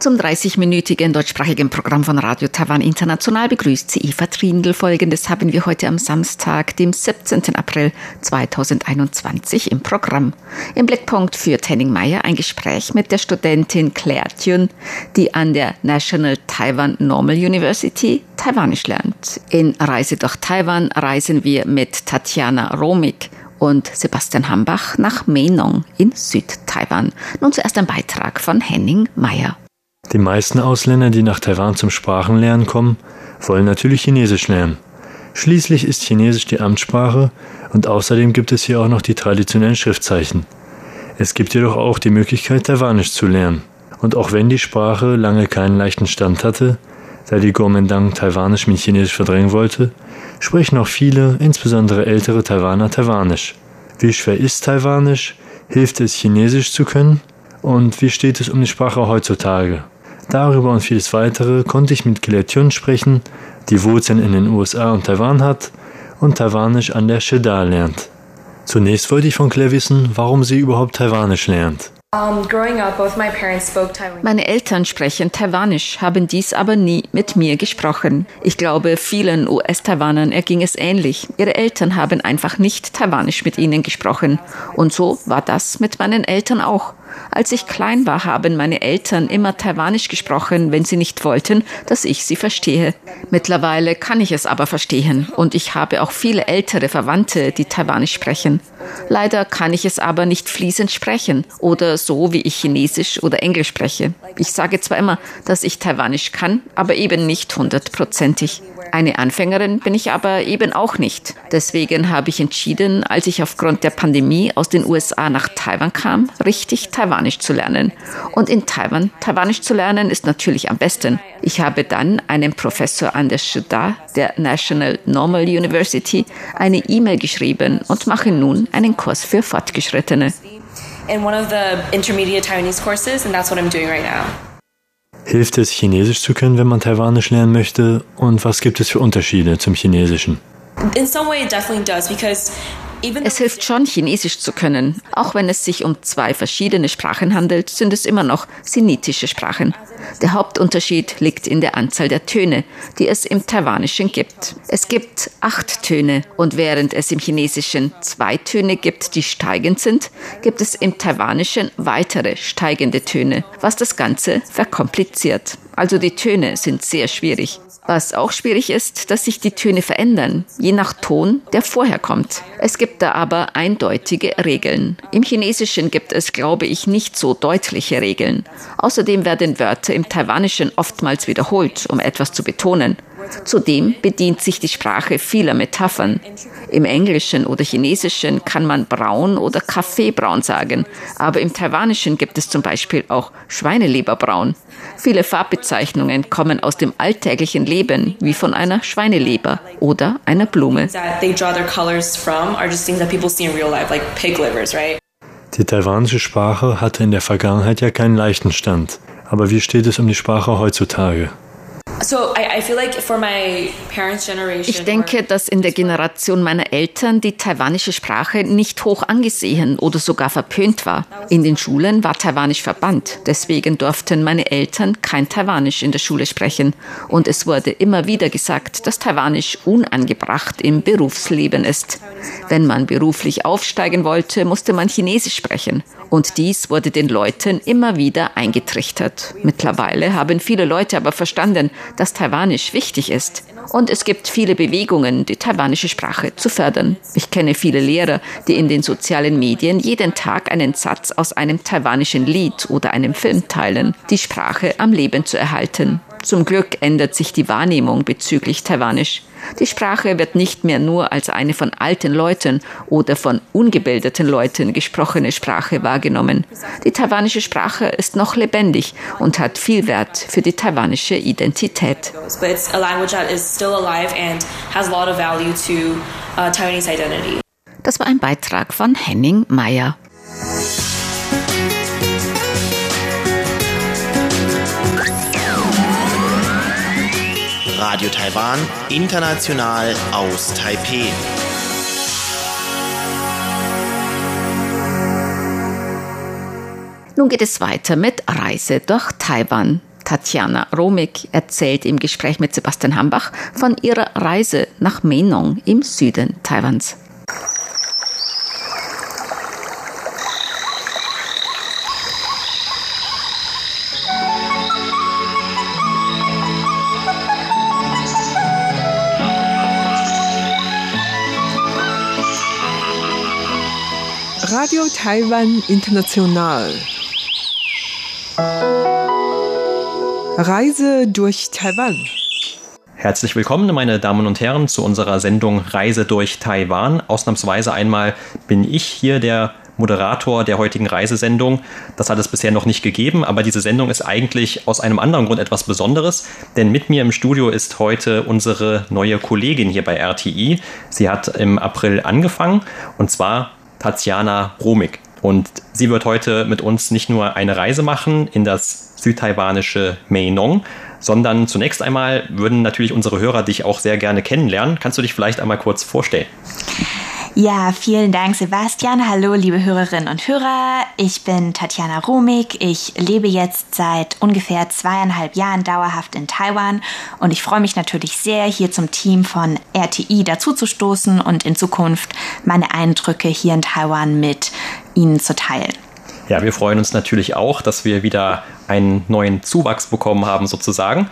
Zum 30-minütigen deutschsprachigen Programm von Radio Taiwan International begrüßt sie Eva Trindl. Folgendes haben wir heute am Samstag, dem 17. April 2021 im Programm. Im Blickpunkt führt Henning Meyer ein Gespräch mit der Studentin Claire Thun, die an der National Taiwan Normal University Taiwanisch lernt. In Reise durch Taiwan reisen wir mit Tatjana Romig und Sebastian Hambach nach Menong in Südtaiwan. Nun zuerst ein Beitrag von Henning Meyer. Die meisten Ausländer, die nach Taiwan zum Sprachenlernen kommen, wollen natürlich Chinesisch lernen. Schließlich ist Chinesisch die Amtssprache und außerdem gibt es hier auch noch die traditionellen Schriftzeichen. Es gibt jedoch auch die Möglichkeit, Taiwanisch zu lernen. Und auch wenn die Sprache lange keinen leichten Stand hatte, da die Kuomintang Taiwanisch mit Chinesisch verdrängen wollte, sprechen auch viele, insbesondere ältere Taiwaner, Taiwanisch. Wie schwer ist Taiwanisch? Hilft es, Chinesisch zu können? Und wie steht es um die Sprache heutzutage? Darüber und vieles weitere konnte ich mit Claire Tyun sprechen, die Wurzeln in den USA und Taiwan hat und Taiwanisch an der Sheda lernt. Zunächst wollte ich von Claire wissen, warum sie überhaupt Taiwanisch lernt. Meine Eltern sprechen Taiwanisch, haben dies aber nie mit mir gesprochen. Ich glaube, vielen US-Taiwanern erging es ähnlich. Ihre Eltern haben einfach nicht Taiwanisch mit ihnen gesprochen. Und so war das mit meinen Eltern auch. Als ich klein war, haben meine Eltern immer Taiwanisch gesprochen, wenn sie nicht wollten, dass ich sie verstehe. Mittlerweile kann ich es aber verstehen und ich habe auch viele ältere Verwandte, die Taiwanisch sprechen. Leider kann ich es aber nicht fließend sprechen oder so, wie ich Chinesisch oder Englisch spreche. Ich sage zwar immer, dass ich Taiwanisch kann, aber eben nicht hundertprozentig. Eine Anfängerin bin ich aber eben auch nicht. Deswegen habe ich entschieden, als ich aufgrund der Pandemie aus den USA nach Taiwan kam, richtig Taiwanisch zu lernen. Und in Taiwan Taiwanisch zu lernen ist natürlich am besten. Ich habe dann einem Professor an der SHUDA, der National Normal University, eine E-Mail geschrieben und mache nun einen Kurs für Fortgeschrittene. In one of the intermediate Taiwanese courses, and that's what I'm doing right now. Hilft es, Chinesisch zu können, wenn man Taiwanisch lernen möchte? Und was gibt es für Unterschiede zum Chinesischen? In some way it definitely does because es hilft schon, Chinesisch zu können. Auch wenn es sich um zwei verschiedene Sprachen handelt, sind es immer noch sinitische Sprachen. Der Hauptunterschied liegt in der Anzahl der Töne, die es im Taiwanischen gibt. Es gibt acht Töne und während es im Chinesischen zwei Töne gibt, die steigend sind, gibt es im Taiwanischen weitere steigende Töne, was das Ganze verkompliziert. Also die Töne sind sehr schwierig. Was auch schwierig ist, dass sich die Töne verändern, je nach Ton, der vorher kommt. Es gibt da aber eindeutige Regeln. Im Chinesischen gibt es, glaube ich, nicht so deutliche Regeln. Außerdem werden Wörter im Taiwanischen oftmals wiederholt, um etwas zu betonen. Zudem bedient sich die Sprache vieler Metaphern. Im Englischen oder Chinesischen kann man braun oder Kaffeebraun sagen, aber im Taiwanischen gibt es zum Beispiel auch Schweineleberbraun. Viele Farbbezeichnungen kommen aus dem alltäglichen Leben, wie von einer Schweineleber oder einer Blume. Die taiwanische Sprache hatte in der Vergangenheit ja keinen leichten Stand. Aber wie steht es um die Sprache heutzutage? Ich denke, dass in der Generation meiner Eltern die taiwanische Sprache nicht hoch angesehen oder sogar verpönt war. In den Schulen war Taiwanisch verbannt. Deswegen durften meine Eltern kein Taiwanisch in der Schule sprechen. Und es wurde immer wieder gesagt, dass Taiwanisch unangebracht im Berufsleben ist. Wenn man beruflich aufsteigen wollte, musste man Chinesisch sprechen. Und dies wurde den Leuten immer wieder eingetrichtert. Mittlerweile haben viele Leute aber verstanden, dass Taiwanisch wichtig ist. Und es gibt viele Bewegungen, die taiwanische Sprache zu fördern. Ich kenne viele Lehrer, die in den sozialen Medien jeden Tag einen Satz aus einem taiwanischen Lied oder einem Film teilen, die Sprache am Leben zu erhalten. Zum Glück ändert sich die Wahrnehmung bezüglich Taiwanisch. Die Sprache wird nicht mehr nur als eine von alten Leuten oder von ungebildeten Leuten gesprochene Sprache wahrgenommen. Die taiwanische Sprache ist noch lebendig und hat viel Wert für die taiwanische Identität. Das war ein Beitrag von Henning Meyer. Radio Taiwan, international aus Taipeh. Nun geht es weiter mit Reise durch Taiwan. Tatjana Romig erzählt im Gespräch mit Sebastian Hambach von ihrer Reise nach Menong im Süden Taiwans. Radio Taiwan International. Reise durch Taiwan. Herzlich willkommen, meine Damen und Herren, zu unserer Sendung Reise durch Taiwan. Ausnahmsweise einmal bin ich hier der Moderator der heutigen Reisesendung. Das hat es bisher noch nicht gegeben, aber diese Sendung ist eigentlich aus einem anderen Grund etwas Besonderes, denn mit mir im Studio ist heute unsere neue Kollegin hier bei RTI. Sie hat im April angefangen und zwar Tatjana Romig. Und sie wird heute mit uns nicht nur eine Reise machen in das südtaiwanische Meinong, sondern zunächst einmal würden natürlich unsere Hörer dich auch sehr gerne kennenlernen. Kannst du dich vielleicht einmal kurz vorstellen? Ja, vielen Dank, Sebastian. Hallo, liebe Hörerinnen und Hörer. Ich bin Tatjana Romig. Ich lebe jetzt seit ungefähr zweieinhalb Jahren dauerhaft in Taiwan und ich freue mich natürlich sehr, hier zum Team von RTI dazuzustoßen und in Zukunft meine Eindrücke hier in Taiwan mit Ihnen zu teilen. Ja, wir freuen uns natürlich auch, dass wir wieder einen neuen Zuwachs bekommen haben, sozusagen.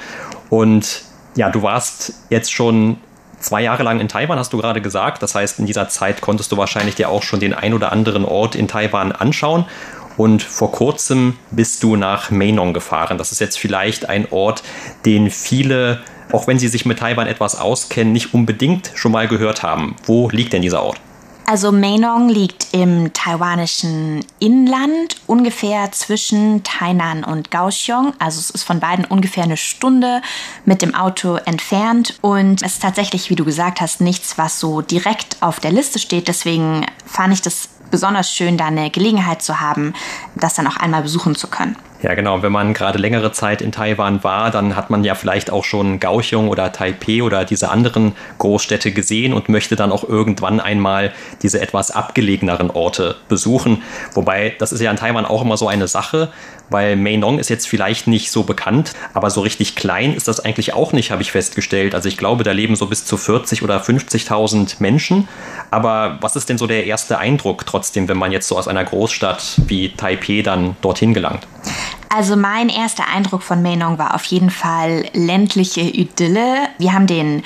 Und ja, du warst jetzt schon zwei Jahre lang in Taiwan, hast du gerade gesagt. Das heißt, in dieser Zeit konntest du wahrscheinlich dir auch schon den ein oder anderen Ort in Taiwan anschauen. Und vor kurzem bist du nach Mainong gefahren. Das ist jetzt vielleicht ein Ort, den viele, auch wenn sie sich mit Taiwan etwas auskennen, nicht unbedingt schon mal gehört haben. Wo liegt denn dieser Ort? Also Mainong liegt im taiwanischen Inland, ungefähr zwischen Tainan und Kaohsiung. Also es ist von beiden ungefähr eine Stunde mit dem Auto entfernt. Und es ist tatsächlich, wie du gesagt hast, nichts, was so direkt auf der Liste steht. Deswegen fand ich das besonders schön, da eine Gelegenheit zu haben, das dann auch einmal besuchen zu können. Ja, genau. Wenn man gerade längere Zeit in Taiwan war, dann hat man ja vielleicht auch schon Kaohsiung oder Taipei oder diese anderen Großstädte gesehen und möchte dann auch irgendwann einmal diese etwas abgelegeneren Orte besuchen. Wobei, das ist ja in Taiwan auch immer so eine Sache, weil Mainong ist jetzt vielleicht nicht so bekannt, aber so richtig klein ist das eigentlich auch nicht, habe ich festgestellt. Also ich glaube, da leben so bis zu 40 oder 50.000 Menschen. Aber was ist denn so der erste Eindruck trotzdem, wenn man jetzt so aus einer Großstadt wie Taipei dann dorthin gelangt? Also mein erster Eindruck von Mainong war auf jeden Fall ländliche Idylle. Wir haben den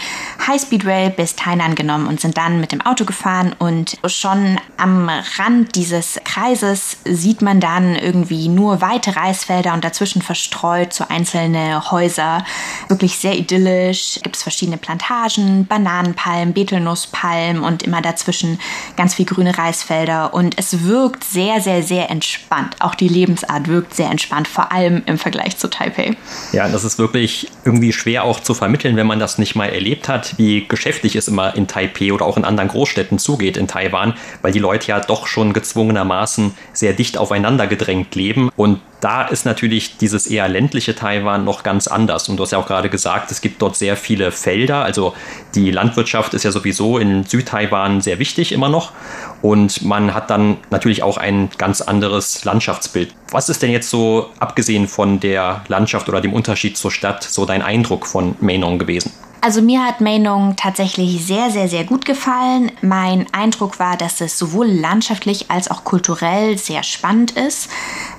Highspeed Rail bis Tainan genommen und sind dann mit dem Auto gefahren und schon am Rand dieses Kreises sieht man dann irgendwie nur weite Reisfelder und dazwischen verstreut so einzelne Häuser. Wirklich sehr idyllisch. Gibt es verschiedene Plantagen, Bananenpalmen, Betelnusspalmen und immer dazwischen ganz viel grüne Reisfelder und es wirkt sehr, sehr, sehr entspannt. Auch die Lebensart wirkt sehr entspannt vor allem im Vergleich zu Taipei. Ja, das ist wirklich irgendwie schwer auch zu vermitteln, wenn man das nicht mal erlebt hat, wie geschäftig es immer in Taipei oder auch in anderen Großstädten zugeht in Taiwan, weil die Leute ja doch schon gezwungenermaßen sehr dicht aufeinander gedrängt leben und da ist natürlich dieses eher ländliche Taiwan noch ganz anders. Und du hast ja auch gerade gesagt, es gibt dort sehr viele Felder. Also die Landwirtschaft ist ja sowieso in Südtaiwan sehr wichtig immer noch. Und man hat dann natürlich auch ein ganz anderes Landschaftsbild. Was ist denn jetzt so, abgesehen von der Landschaft oder dem Unterschied zur Stadt, so dein Eindruck von Mainong gewesen? Also mir hat Mainong tatsächlich sehr, sehr, sehr gut gefallen. Mein Eindruck war, dass es sowohl landschaftlich als auch kulturell sehr spannend ist.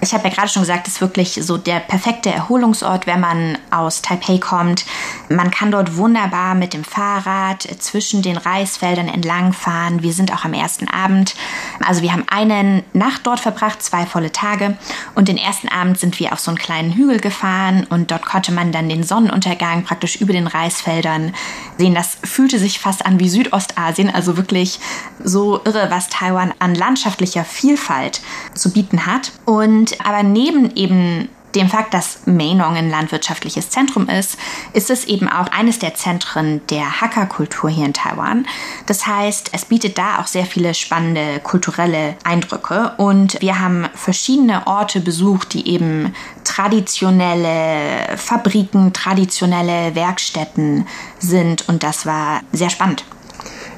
Ich habe ja gerade schon gesagt, es ist wirklich so der perfekte Erholungsort, wenn man aus Taipei kommt. Man kann dort wunderbar mit dem Fahrrad zwischen den Reisfeldern entlangfahren. Wir sind auch am ersten Abend. Also wir haben eine Nacht dort verbracht, zwei volle Tage. Und den ersten Abend sind wir auf so einen kleinen Hügel gefahren und dort konnte man dann den Sonnenuntergang praktisch über den Reisfeldern sehen. Das fühlte sich fast an wie Südostasien, also wirklich so irre, was Taiwan an landschaftlicher Vielfalt zu bieten hat. Und aber neben eben dem Fakt, dass Mainong ein landwirtschaftliches Zentrum ist, ist es eben auch eines der Zentren der Hakka-Kultur hier in Taiwan. Das heißt, es bietet da auch sehr viele spannende kulturelle Eindrücke und wir haben verschiedene Orte besucht, die eben traditionelle Fabriken, traditionelle Werkstätten sind und das war sehr spannend.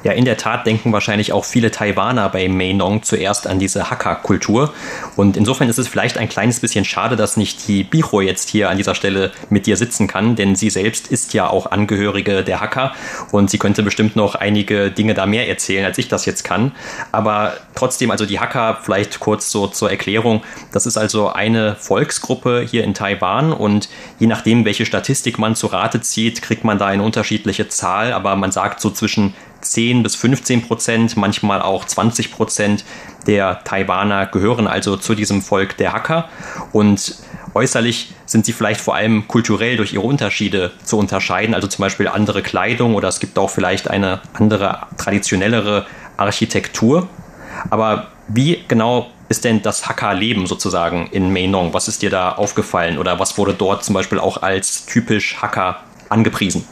Ja, in der Tat denken wahrscheinlich auch viele Taiwaner bei Mainong zuerst an diese Hakka-Kultur. Und insofern ist es vielleicht ein kleines bisschen schade, dass nicht die Bicho jetzt hier an dieser Stelle mit dir sitzen kann, denn sie selbst ist ja auch Angehörige der Hakka und sie könnte bestimmt noch einige Dinge da mehr erzählen, als ich das jetzt kann. Aber trotzdem, also die Hakka, vielleicht kurz so zur Erklärung, das ist also eine Volksgruppe hier in Taiwan und je nachdem, welche Statistik man zu Rate zieht, kriegt man da eine unterschiedliche Zahl, aber man sagt so zwischen 10 bis 15 Prozent, manchmal auch 20 Prozent der Taiwaner gehören also zu diesem Volk der Hacker und äußerlich sind sie vielleicht vor allem kulturell durch ihre Unterschiede zu unterscheiden, also zum Beispiel andere Kleidung oder es gibt auch vielleicht eine andere, traditionellere Architektur. Aber wie genau ist denn das Hacker-Leben sozusagen in Mainong? Was ist dir da aufgefallen oder was wurde dort zum Beispiel auch als typisch Hacker angepriesen?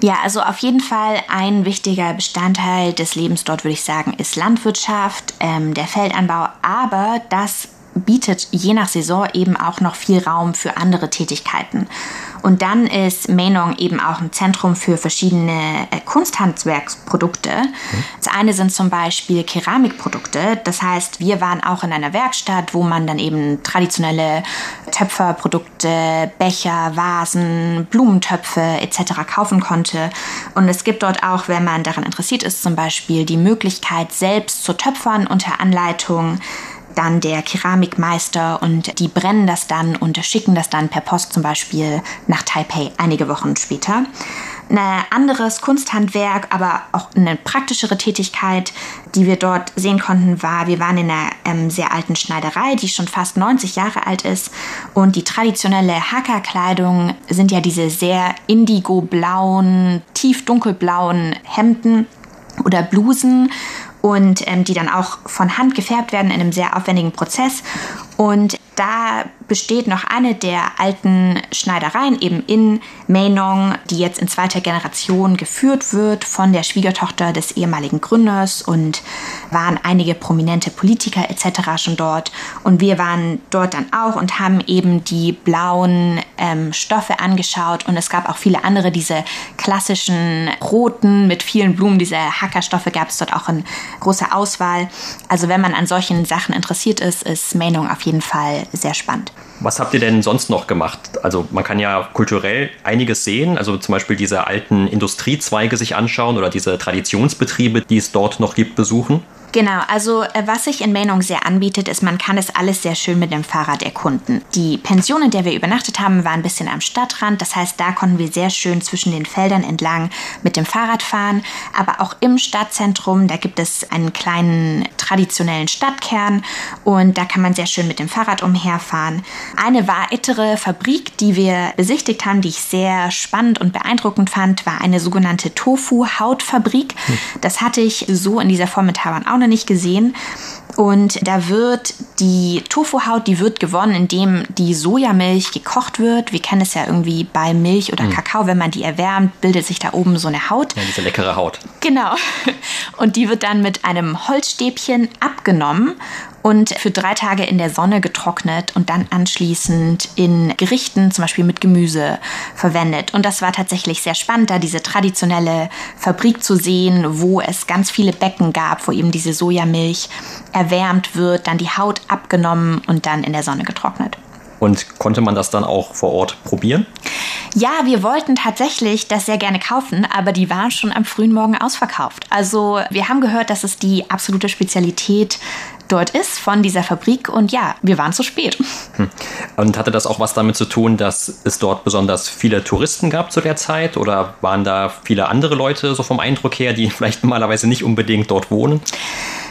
Ja, also auf jeden Fall ein wichtiger Bestandteil des Lebens dort, würde ich sagen, ist Landwirtschaft, ähm, der Feldanbau, aber das bietet je nach Saison eben auch noch viel Raum für andere Tätigkeiten. Und dann ist Mainong eben auch ein Zentrum für verschiedene äh, Kunsthandwerksprodukte. Mhm. Das eine sind zum Beispiel Keramikprodukte. Das heißt, wir waren auch in einer Werkstatt, wo man dann eben traditionelle Töpferprodukte, Becher, Vasen, Blumentöpfe etc. kaufen konnte. Und es gibt dort auch, wenn man daran interessiert ist, zum Beispiel die Möglichkeit, selbst zu töpfern unter Anleitung dann der Keramikmeister und die brennen das dann und schicken das dann per Post zum Beispiel nach Taipei einige Wochen später. Ein anderes Kunsthandwerk, aber auch eine praktischere Tätigkeit, die wir dort sehen konnten, war, wir waren in einer ähm, sehr alten Schneiderei, die schon fast 90 Jahre alt ist. Und die traditionelle Hackerkleidung sind ja diese sehr indigo-blauen, tief dunkelblauen Hemden oder Blusen und ähm, die dann auch von Hand gefärbt werden in einem sehr aufwendigen Prozess. Und da besteht noch eine der alten Schneidereien eben in Mainong, die jetzt in zweiter Generation geführt wird von der Schwiegertochter des ehemaligen Gründers und waren einige prominente Politiker etc. schon dort. Und wir waren dort dann auch und haben eben die blauen ähm, Stoffe angeschaut und es gab auch viele andere, diese klassischen roten mit vielen Blumen, diese Hackerstoffe gab es dort auch in großer Auswahl. Also wenn man an solchen Sachen interessiert ist, ist Mainong auf jeden Fall sehr spannend. Was habt ihr denn sonst noch gemacht? Also man kann ja kulturell einiges sehen, also zum Beispiel diese alten Industriezweige sich anschauen oder diese Traditionsbetriebe, die es dort noch gibt, besuchen. Genau, also äh, was sich in Mainong sehr anbietet, ist, man kann es alles sehr schön mit dem Fahrrad erkunden. Die Pension, in der wir übernachtet haben, war ein bisschen am Stadtrand. Das heißt, da konnten wir sehr schön zwischen den Feldern entlang mit dem Fahrrad fahren. Aber auch im Stadtzentrum, da gibt es einen kleinen traditionellen Stadtkern und da kann man sehr schön mit dem Fahrrad umherfahren. Eine weitere Fabrik, die wir besichtigt haben, die ich sehr spannend und beeindruckend fand, war eine sogenannte Tofu-Hautfabrik. Hm. Das hatte ich so in dieser Form mit Taiwan auch noch nicht gesehen. Und da wird die Tofu-Haut, die wird gewonnen, indem die Sojamilch gekocht wird. Wir kennen es ja irgendwie bei Milch oder mhm. Kakao, wenn man die erwärmt, bildet sich da oben so eine Haut. Ja, diese leckere Haut. Genau. Und die wird dann mit einem Holzstäbchen abgenommen und für drei Tage in der Sonne getrocknet und dann anschließend in Gerichten, zum Beispiel mit Gemüse, verwendet. Und das war tatsächlich sehr spannend, da diese traditionelle Fabrik zu sehen, wo es ganz viele Becken gab, wo eben diese Sojamilch erwärmt wird, dann die Haut abgenommen und dann in der Sonne getrocknet. Und konnte man das dann auch vor Ort probieren? Ja, wir wollten tatsächlich das sehr gerne kaufen, aber die waren schon am frühen Morgen ausverkauft. Also wir haben gehört, dass es die absolute Spezialität dort ist von dieser Fabrik und ja, wir waren zu spät. Hm. Und hatte das auch was damit zu tun, dass es dort besonders viele Touristen gab zu der Zeit oder waren da viele andere Leute so vom Eindruck her, die vielleicht normalerweise nicht unbedingt dort wohnen?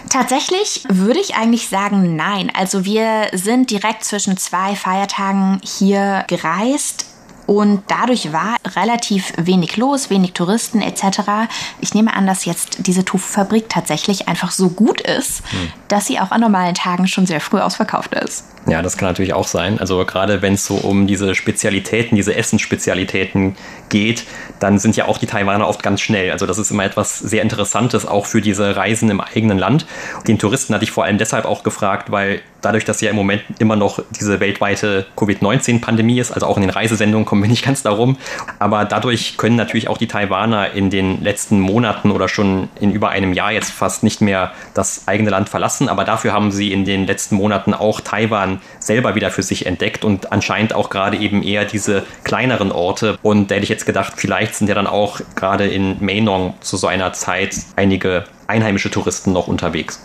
Tatsächlich würde ich eigentlich sagen, nein. Also wir sind direkt zwischen zwei Feiertagen hier gereist und dadurch war relativ wenig los, wenig Touristen etc. Ich nehme an, dass jetzt diese Tofu-Fabrik tatsächlich einfach so gut ist, hm. dass sie auch an normalen Tagen schon sehr früh ausverkauft ist. Ja, das kann natürlich auch sein. Also gerade wenn es so um diese Spezialitäten, diese Essensspezialitäten geht, dann sind ja auch die Taiwaner oft ganz schnell. Also das ist immer etwas sehr Interessantes, auch für diese Reisen im eigenen Land. Den Touristen hatte ich vor allem deshalb auch gefragt, weil dadurch, dass ja im Moment immer noch diese weltweite Covid-19-Pandemie ist, also auch in den Reisesendungen kommen wir nicht ganz darum, aber dadurch können natürlich auch die Taiwaner in den letzten Monaten oder schon in über einem Jahr jetzt fast nicht mehr das eigene Land verlassen, aber dafür haben sie in den letzten Monaten auch Taiwan selber wieder für sich entdeckt und anscheinend auch gerade eben eher diese kleineren Orte. Und da hätte ich jetzt gedacht, vielleicht sind ja dann auch gerade in Mainong zu so einer Zeit einige einheimische Touristen noch unterwegs?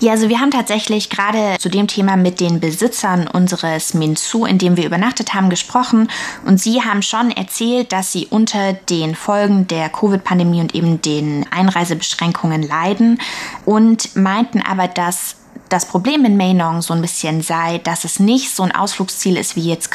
Ja, also wir haben tatsächlich gerade zu dem Thema mit den Besitzern unseres Minzu, in dem wir übernachtet haben, gesprochen. Und sie haben schon erzählt, dass sie unter den Folgen der Covid-Pandemie und eben den Einreisebeschränkungen leiden und meinten aber, dass das Problem in Mainong so ein bisschen sei, dass es nicht so ein Ausflugsziel ist wie jetzt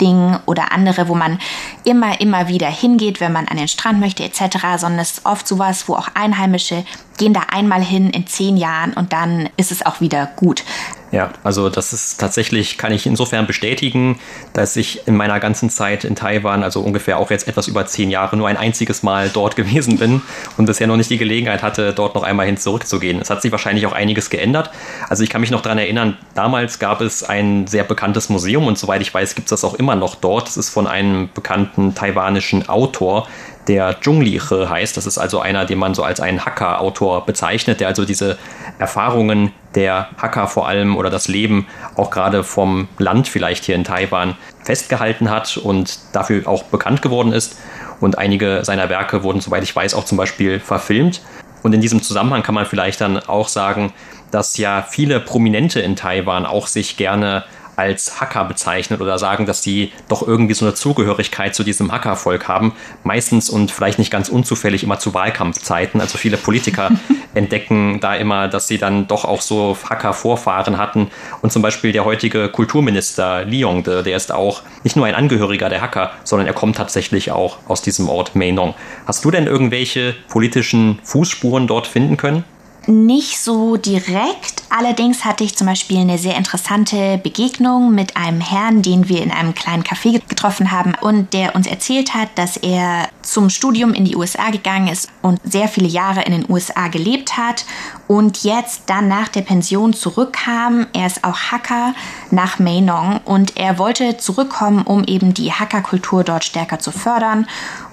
Ding oder andere, wo man immer, immer wieder hingeht, wenn man an den Strand möchte etc., sondern es ist oft sowas, wo auch Einheimische gehen da einmal hin in zehn Jahren und dann ist es auch wieder gut. Ja, also das ist tatsächlich, kann ich insofern bestätigen, dass ich in meiner ganzen Zeit in Taiwan, also ungefähr auch jetzt etwas über zehn Jahre, nur ein einziges Mal dort gewesen bin und bisher noch nicht die Gelegenheit hatte, dort noch einmal hin zurückzugehen. Es hat sich wahrscheinlich auch einiges geändert. Also ich kann mich noch daran erinnern, damals gab es ein sehr bekanntes Museum und soweit ich weiß, gibt es das auch immer noch dort. Es ist von einem bekannten taiwanischen Autor, der Zhonglihe heißt. Das ist also einer, den man so als einen Hacker-Autor bezeichnet, der also diese Erfahrungen der Hacker vor allem oder das Leben auch gerade vom Land vielleicht hier in Taiwan festgehalten hat und dafür auch bekannt geworden ist. Und einige seiner Werke wurden, soweit ich weiß, auch zum Beispiel verfilmt. Und in diesem Zusammenhang kann man vielleicht dann auch sagen, dass ja viele Prominente in Taiwan auch sich gerne als Hacker bezeichnen oder sagen, dass sie doch irgendwie so eine Zugehörigkeit zu diesem Hackervolk haben. Meistens und vielleicht nicht ganz unzufällig immer zu Wahlkampfzeiten. Also viele Politiker entdecken da immer, dass sie dann doch auch so Hacker-Vorfahren hatten. Und zum Beispiel der heutige Kulturminister Liong, der ist auch nicht nur ein Angehöriger der Hacker, sondern er kommt tatsächlich auch aus diesem Ort Mainong. Hast du denn irgendwelche politischen Fußspuren dort finden können? Nicht so direkt. Allerdings hatte ich zum Beispiel eine sehr interessante Begegnung mit einem Herrn, den wir in einem kleinen Café getroffen haben und der uns erzählt hat, dass er zum Studium in die USA gegangen ist und sehr viele Jahre in den USA gelebt hat und jetzt dann nach der Pension zurückkam. Er ist auch Hacker nach Mainong und er wollte zurückkommen, um eben die Hackerkultur dort stärker zu fördern.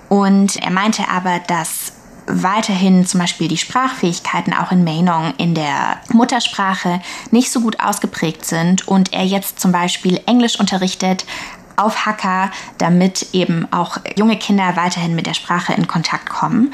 Und er meinte aber, dass weiterhin zum Beispiel die Sprachfähigkeiten auch in Mainong in der Muttersprache nicht so gut ausgeprägt sind und er jetzt zum Beispiel Englisch unterrichtet auf Hacker, damit eben auch junge Kinder weiterhin mit der Sprache in Kontakt kommen.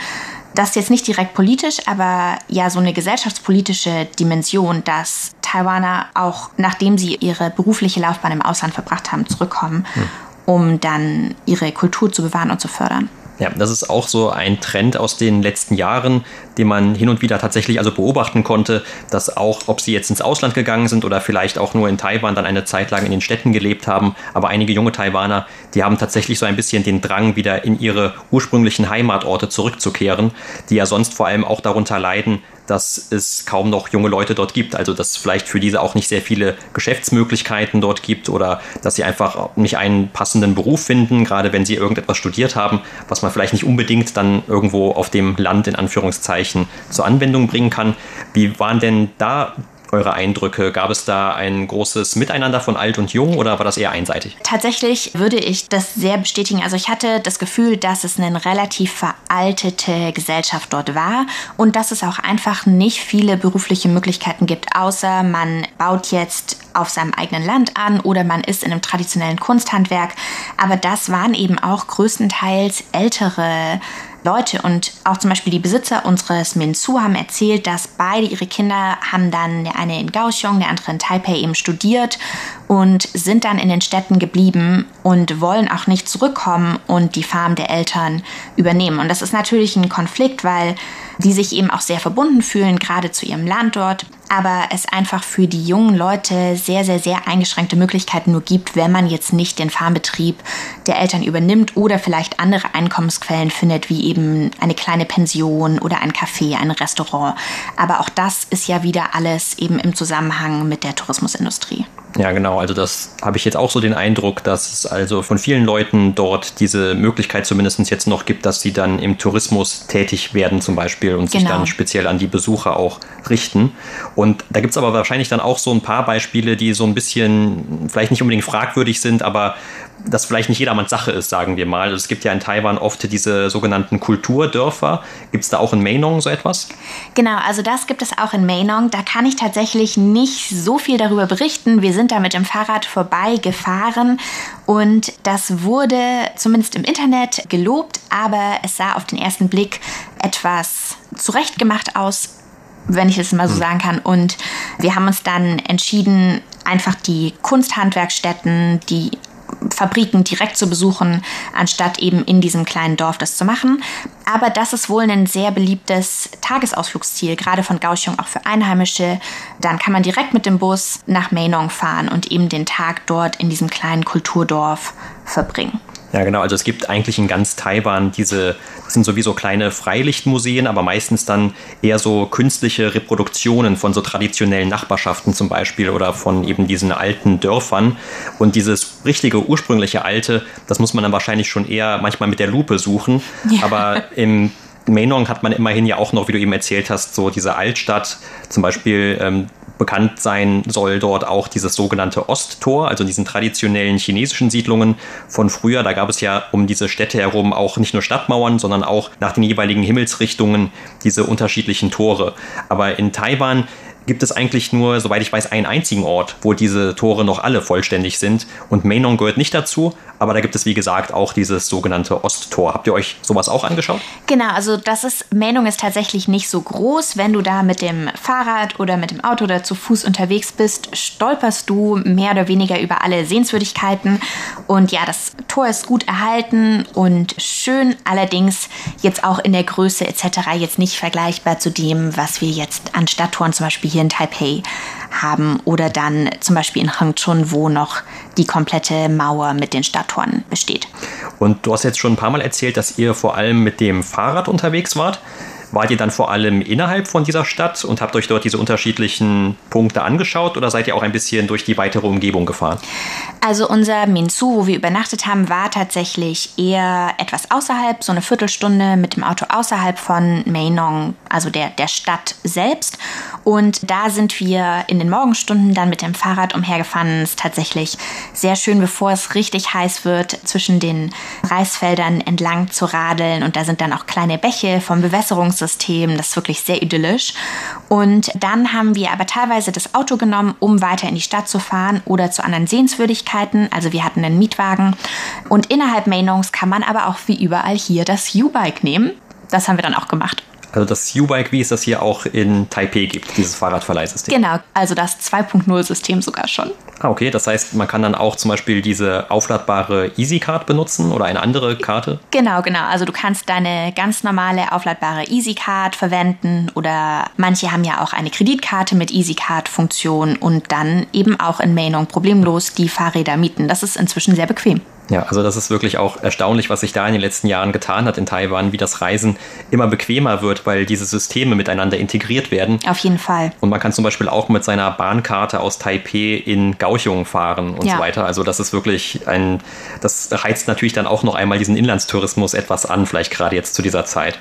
Das ist jetzt nicht direkt politisch, aber ja so eine gesellschaftspolitische Dimension, dass Taiwaner auch nachdem sie ihre berufliche Laufbahn im Ausland verbracht haben, zurückkommen, hm. um dann ihre Kultur zu bewahren und zu fördern. Ja, das ist auch so ein Trend aus den letzten Jahren, den man hin und wieder tatsächlich also beobachten konnte, dass auch, ob sie jetzt ins Ausland gegangen sind oder vielleicht auch nur in Taiwan dann eine Zeit lang in den Städten gelebt haben, aber einige junge Taiwaner, die haben tatsächlich so ein bisschen den Drang, wieder in ihre ursprünglichen Heimatorte zurückzukehren, die ja sonst vor allem auch darunter leiden, dass es kaum noch junge Leute dort gibt. Also dass vielleicht für diese auch nicht sehr viele Geschäftsmöglichkeiten dort gibt oder dass sie einfach nicht einen passenden Beruf finden, gerade wenn sie irgendetwas studiert haben, was man vielleicht nicht unbedingt dann irgendwo auf dem Land in Anführungszeichen zur Anwendung bringen kann. Wie waren denn da eure Eindrücke? Gab es da ein großes Miteinander von alt und jung oder war das eher einseitig? Tatsächlich würde ich das sehr bestätigen. Also ich hatte das Gefühl, dass es eine relativ veraltete Gesellschaft dort war und dass es auch einfach nicht viele berufliche Möglichkeiten gibt, außer man baut jetzt auf seinem eigenen Land an oder man ist in einem traditionellen Kunsthandwerk. Aber das waren eben auch größtenteils ältere Leute und auch zum Beispiel die Besitzer unseres Minzu haben erzählt, dass beide ihre Kinder haben dann, der eine in Kaohsiung, der andere in Taipei eben studiert und sind dann in den Städten geblieben und wollen auch nicht zurückkommen und die Farm der Eltern übernehmen. Und das ist natürlich ein Konflikt, weil die sich eben auch sehr verbunden fühlen, gerade zu ihrem Land dort. Aber es einfach für die jungen Leute sehr, sehr, sehr eingeschränkte Möglichkeiten nur gibt, wenn man jetzt nicht den Farmbetrieb der Eltern übernimmt oder vielleicht andere Einkommensquellen findet, wie eben eine kleine Pension oder ein Café, ein Restaurant. Aber auch das ist ja wieder alles eben im Zusammenhang mit der Tourismusindustrie. Ja, genau. Also das habe ich jetzt auch so den Eindruck, dass es also von vielen Leuten dort diese Möglichkeit zumindest jetzt noch gibt, dass sie dann im Tourismus tätig werden zum Beispiel und sich genau. dann speziell an die Besucher auch richten. Und da gibt es aber wahrscheinlich dann auch so ein paar Beispiele, die so ein bisschen vielleicht nicht unbedingt fragwürdig sind, aber das vielleicht nicht jedermanns Sache ist, sagen wir mal. Also es gibt ja in Taiwan oft diese sogenannten Kulturdörfer. Gibt es da auch in Mainong so etwas? Genau, also das gibt es auch in Mainong. Da kann ich tatsächlich nicht so viel darüber berichten. Wir sind da mit dem Fahrrad vorbeigefahren und das wurde zumindest im Internet gelobt, aber es sah auf den ersten Blick etwas zurechtgemacht aus, wenn ich es mal so hm. sagen kann. Und wir haben uns dann entschieden, einfach die Kunsthandwerkstätten, die Fabriken direkt zu besuchen, anstatt eben in diesem kleinen Dorf das zu machen. Aber das ist wohl ein sehr beliebtes Tagesausflugsziel, gerade von Kaohsiung auch für Einheimische. Dann kann man direkt mit dem Bus nach Mainong fahren und eben den Tag dort in diesem kleinen Kulturdorf verbringen. Ja, genau. Also es gibt eigentlich in ganz Taiwan diese, das sind sowieso kleine Freilichtmuseen, aber meistens dann eher so künstliche Reproduktionen von so traditionellen Nachbarschaften zum Beispiel oder von eben diesen alten Dörfern. Und dieses richtige, ursprüngliche Alte, das muss man dann wahrscheinlich schon eher manchmal mit der Lupe suchen. Ja. Aber im Mainong hat man immerhin ja auch noch, wie du eben erzählt hast, so diese Altstadt, zum Beispiel ähm, bekannt sein soll dort auch dieses sogenannte Osttor, also diesen traditionellen chinesischen Siedlungen von früher. Da gab es ja um diese Städte herum auch nicht nur Stadtmauern, sondern auch nach den jeweiligen Himmelsrichtungen diese unterschiedlichen Tore. Aber in Taiwan gibt es eigentlich nur, soweit ich weiß, einen einzigen Ort, wo diese Tore noch alle vollständig sind. Und Mainong gehört nicht dazu, aber da gibt es, wie gesagt, auch dieses sogenannte Osttor. Habt ihr euch sowas auch angeschaut? Genau, also das ist, Mainong ist tatsächlich nicht so groß. Wenn du da mit dem Fahrrad oder mit dem Auto oder zu Fuß unterwegs bist, stolperst du mehr oder weniger über alle Sehenswürdigkeiten. Und ja, das Tor ist gut erhalten und schön, allerdings jetzt auch in der Größe etc. jetzt nicht vergleichbar zu dem, was wir jetzt an Stadttoren zum Beispiel hier in Taipei haben oder dann zum Beispiel in Hangchun, wo noch die komplette Mauer mit den Stadttoren besteht. Und du hast jetzt schon ein paar Mal erzählt, dass ihr vor allem mit dem Fahrrad unterwegs wart. Wart ihr dann vor allem innerhalb von dieser Stadt und habt euch dort diese unterschiedlichen Punkte angeschaut oder seid ihr auch ein bisschen durch die weitere Umgebung gefahren? Also unser Minzu, wo wir übernachtet haben, war tatsächlich eher etwas außerhalb, so eine Viertelstunde mit dem Auto außerhalb von Mainong, also der, der Stadt selbst. Und da sind wir in den Morgenstunden dann mit dem Fahrrad umhergefahren. Es ist tatsächlich sehr schön, bevor es richtig heiß wird, zwischen den Reisfeldern entlang zu radeln. Und da sind dann auch kleine Bäche vom Bewässerungs System. Das ist wirklich sehr idyllisch. Und dann haben wir aber teilweise das Auto genommen, um weiter in die Stadt zu fahren oder zu anderen Sehenswürdigkeiten. Also wir hatten einen Mietwagen. Und innerhalb Mainongs kann man aber auch wie überall hier das U-Bike nehmen. Das haben wir dann auch gemacht. Also das U-Bike, wie es das hier auch in Taipei gibt, dieses Fahrradverleihsystem. Genau, also das 2.0-System sogar schon. Ah, okay, das heißt, man kann dann auch zum Beispiel diese aufladbare EasyCard benutzen oder eine andere Karte? Genau, genau. Also du kannst deine ganz normale aufladbare EasyCard verwenden oder manche haben ja auch eine Kreditkarte mit EasyCard-Funktion und dann eben auch in Mainong problemlos die Fahrräder mieten. Das ist inzwischen sehr bequem. Ja, also das ist wirklich auch erstaunlich, was sich da in den letzten Jahren getan hat in Taiwan, wie das Reisen immer bequemer wird, weil diese Systeme miteinander integriert werden. Auf jeden Fall. Und man kann zum Beispiel auch mit seiner Bahnkarte aus Taipei in Kaohsiung fahren und ja. so weiter. Also das ist wirklich ein, das heizt natürlich dann auch noch einmal diesen Inlandstourismus etwas an, vielleicht gerade jetzt zu dieser Zeit.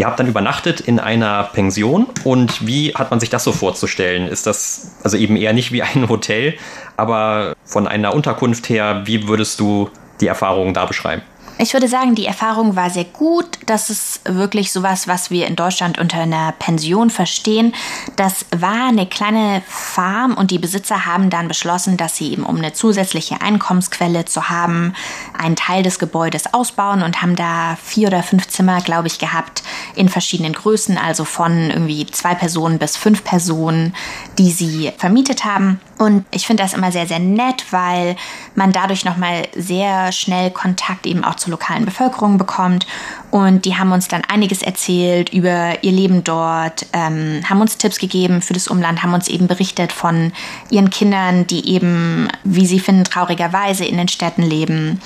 Ihr habt dann übernachtet in einer Pension und wie hat man sich das so vorzustellen? Ist das also eben eher nicht wie ein Hotel, aber von einer Unterkunft her, wie würdest du die Erfahrungen da beschreiben? Ich würde sagen, die Erfahrung war sehr gut. Das ist wirklich sowas, was wir in Deutschland unter einer Pension verstehen. Das war eine kleine Farm und die Besitzer haben dann beschlossen, dass sie eben, um eine zusätzliche Einkommensquelle zu haben, einen Teil des Gebäudes ausbauen und haben da vier oder fünf Zimmer, glaube ich, gehabt in verschiedenen Größen, also von irgendwie zwei Personen bis fünf Personen, die sie vermietet haben. Und ich finde das immer sehr, sehr nett, weil man dadurch nochmal sehr schnell Kontakt eben auch zur lokalen Bevölkerung bekommt. Und die haben uns dann einiges erzählt über ihr Leben dort, ähm, haben uns Tipps gegeben für das Umland, haben uns eben berichtet von ihren Kindern, die eben, wie sie finden, traurigerweise in den Städten leben,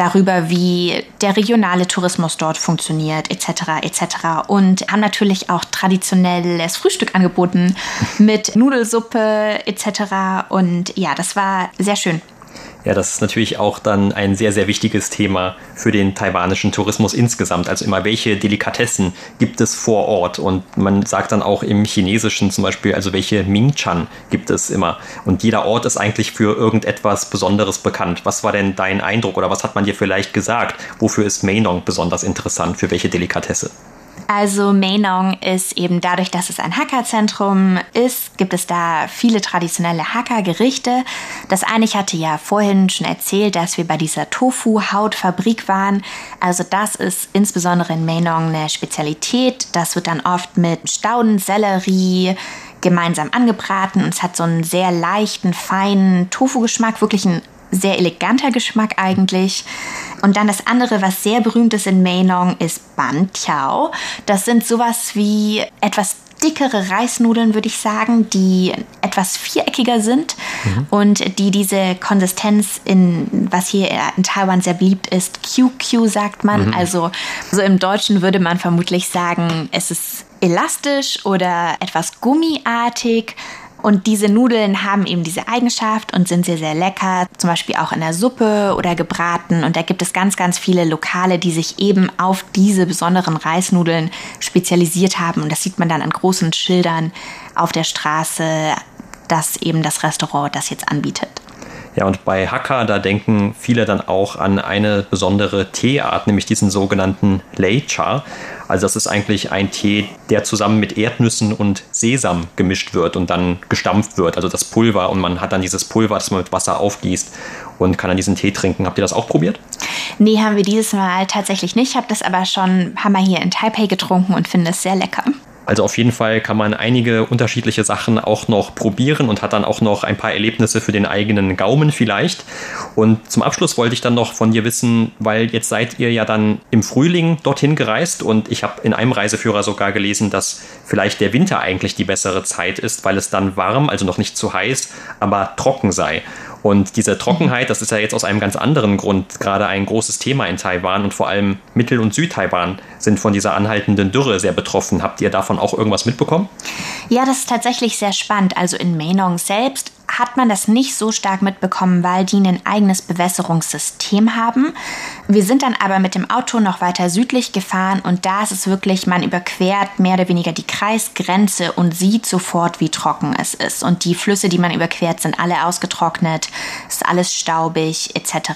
darüber, wie der regionale Tourismus dort funktioniert, etc. etc. Und haben natürlich auch traditionelles Frühstück angeboten mit Nudelsuppe etc. Und ja, das war sehr schön. Ja, das ist natürlich auch dann ein sehr, sehr wichtiges Thema für den taiwanischen Tourismus insgesamt. Also immer, welche Delikatessen gibt es vor Ort? Und man sagt dann auch im Chinesischen zum Beispiel, also welche Ming-Chan gibt es immer? Und jeder Ort ist eigentlich für irgendetwas Besonderes bekannt. Was war denn dein Eindruck oder was hat man dir vielleicht gesagt? Wofür ist Meinong besonders interessant? Für welche Delikatesse? Also Mainong ist eben dadurch, dass es ein Hackerzentrum ist, gibt es da viele traditionelle Hackergerichte. Das eine, ich hatte ja vorhin schon erzählt, dass wir bei dieser Tofu-Hautfabrik waren. Also das ist insbesondere in Mainong eine Spezialität. Das wird dann oft mit Staudensellerie gemeinsam angebraten und es hat so einen sehr leichten, feinen Tofu-Geschmack, wirklich ein sehr eleganter Geschmack eigentlich. Und dann das andere, was sehr berühmt ist in Meinong, ist Ban Tiao. Das sind sowas wie etwas dickere Reisnudeln, würde ich sagen, die etwas viereckiger sind mhm. und die diese Konsistenz in, was hier in Taiwan sehr beliebt ist, QQ sagt man. Mhm. Also so im Deutschen würde man vermutlich sagen, es ist elastisch oder etwas gummiartig. Und diese Nudeln haben eben diese Eigenschaft und sind sehr, sehr lecker, zum Beispiel auch in der Suppe oder gebraten. Und da gibt es ganz, ganz viele Lokale, die sich eben auf diese besonderen Reisnudeln spezialisiert haben. Und das sieht man dann an großen Schildern auf der Straße, dass eben das Restaurant das jetzt anbietet. Ja, und bei Hakka, da denken viele dann auch an eine besondere Teeart, nämlich diesen sogenannten Lei Cha. Also das ist eigentlich ein Tee, der zusammen mit Erdnüssen und Sesam gemischt wird und dann gestampft wird, also das Pulver. Und man hat dann dieses Pulver, das man mit Wasser aufgießt und kann dann diesen Tee trinken. Habt ihr das auch probiert? Nee, haben wir dieses Mal tatsächlich nicht. Ich habe das aber schon ein paar Mal hier in Taipei getrunken und finde es sehr lecker. Also auf jeden Fall kann man einige unterschiedliche Sachen auch noch probieren und hat dann auch noch ein paar Erlebnisse für den eigenen Gaumen vielleicht. Und zum Abschluss wollte ich dann noch von dir wissen, weil jetzt seid ihr ja dann im Frühling dorthin gereist und ich habe in einem Reiseführer sogar gelesen, dass vielleicht der Winter eigentlich die bessere Zeit ist, weil es dann warm, also noch nicht zu heiß, aber trocken sei. Und diese Trockenheit, das ist ja jetzt aus einem ganz anderen Grund gerade ein großes Thema in Taiwan und vor allem Mittel- und Südtaiwan sind von dieser anhaltenden Dürre sehr betroffen. Habt ihr davon auch irgendwas mitbekommen? Ja, das ist tatsächlich sehr spannend. Also in Mainong selbst hat man das nicht so stark mitbekommen, weil die ein eigenes Bewässerungssystem haben. Wir sind dann aber mit dem Auto noch weiter südlich gefahren und da ist es wirklich, man überquert mehr oder weniger die Kreisgrenze und sieht sofort, wie trocken es ist. Und die Flüsse, die man überquert, sind alle ausgetrocknet, ist alles staubig etc.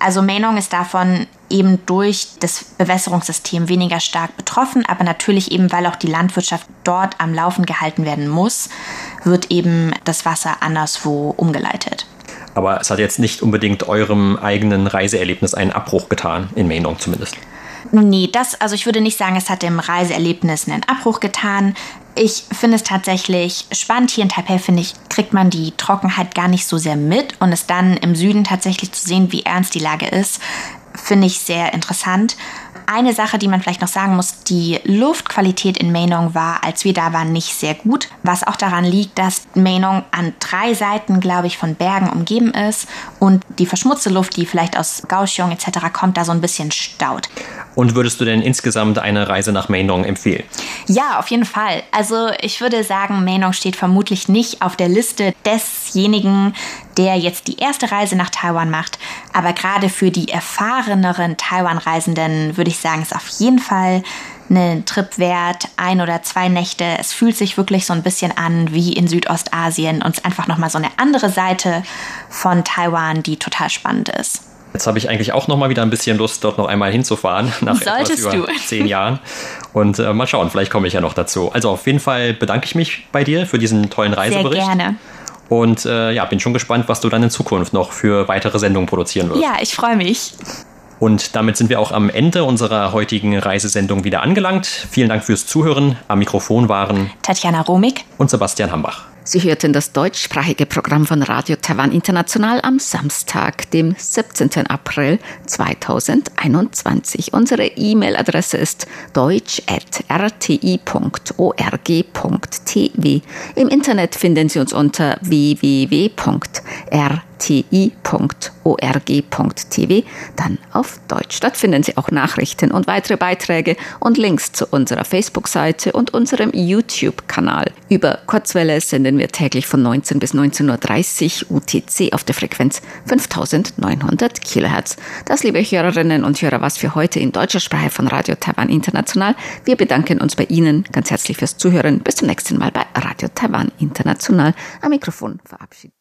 Also Mainong ist davon eben durch das Bewässerungssystem weniger stark betroffen, aber natürlich eben, weil auch die Landwirtschaft dort am Laufen gehalten werden muss, wird eben das Wasser anderswo umgeleitet. Aber es hat jetzt nicht unbedingt eurem eigenen Reiseerlebnis einen Abbruch getan, in Mainong zumindest. Nee, das, also ich würde nicht sagen, es hat dem Reiseerlebnis einen Abbruch getan. Ich finde es tatsächlich spannend. Hier in Taipei, finde ich, kriegt man die Trockenheit gar nicht so sehr mit und es dann im Süden tatsächlich zu sehen, wie ernst die Lage ist, finde ich sehr interessant. Eine Sache, die man vielleicht noch sagen muss, die Luftqualität in Mainong war, als wir da waren, nicht sehr gut. Was auch daran liegt, dass Mainong an drei Seiten, glaube ich, von Bergen umgeben ist und die verschmutzte Luft, die vielleicht aus Kaohsiung etc. kommt, da so ein bisschen staut. Und würdest du denn insgesamt eine Reise nach Mainong empfehlen? Ja, auf jeden Fall. Also ich würde sagen, Mainong steht vermutlich nicht auf der Liste desjenigen, der jetzt die erste Reise nach Taiwan macht. Aber gerade für die erfahreneren Taiwan-Reisenden würde ich sagen, ist auf jeden Fall einen Trip wert, ein oder zwei Nächte. Es fühlt sich wirklich so ein bisschen an wie in Südostasien und es ist einfach nochmal so eine andere Seite von Taiwan, die total spannend ist. Jetzt habe ich eigentlich auch noch mal wieder ein bisschen Lust, dort noch einmal hinzufahren, nach Solltest etwas über du. zehn Jahren. Und äh, mal schauen, vielleicht komme ich ja noch dazu. Also auf jeden Fall bedanke ich mich bei dir für diesen tollen Reisebericht. Sehr gerne. Und äh, ja, bin schon gespannt, was du dann in Zukunft noch für weitere Sendungen produzieren wirst. Ja, ich freue mich. Und damit sind wir auch am Ende unserer heutigen Reisesendung wieder angelangt. Vielen Dank fürs Zuhören. Am Mikrofon waren Tatjana Romig und Sebastian Hambach. Sie hörten das deutschsprachige Programm von Radio Taiwan International am Samstag, dem 17. April 2021. Unsere E-Mail-Adresse ist deutsch.rti.org.tv. Im Internet finden Sie uns unter www.rti.org ti.org.tv, dann auf Deutsch. Dort finden Sie auch Nachrichten und weitere Beiträge und Links zu unserer Facebook-Seite und unserem YouTube-Kanal. Über Kurzwelle senden wir täglich von 19 bis 19.30 Uhr UTC auf der Frequenz 5900 Kilohertz. Das, liebe Hörerinnen und Hörer, was für heute in deutscher Sprache von Radio Taiwan International. Wir bedanken uns bei Ihnen ganz herzlich fürs Zuhören. Bis zum nächsten Mal bei Radio Taiwan International. Am Mikrofon verabschiedet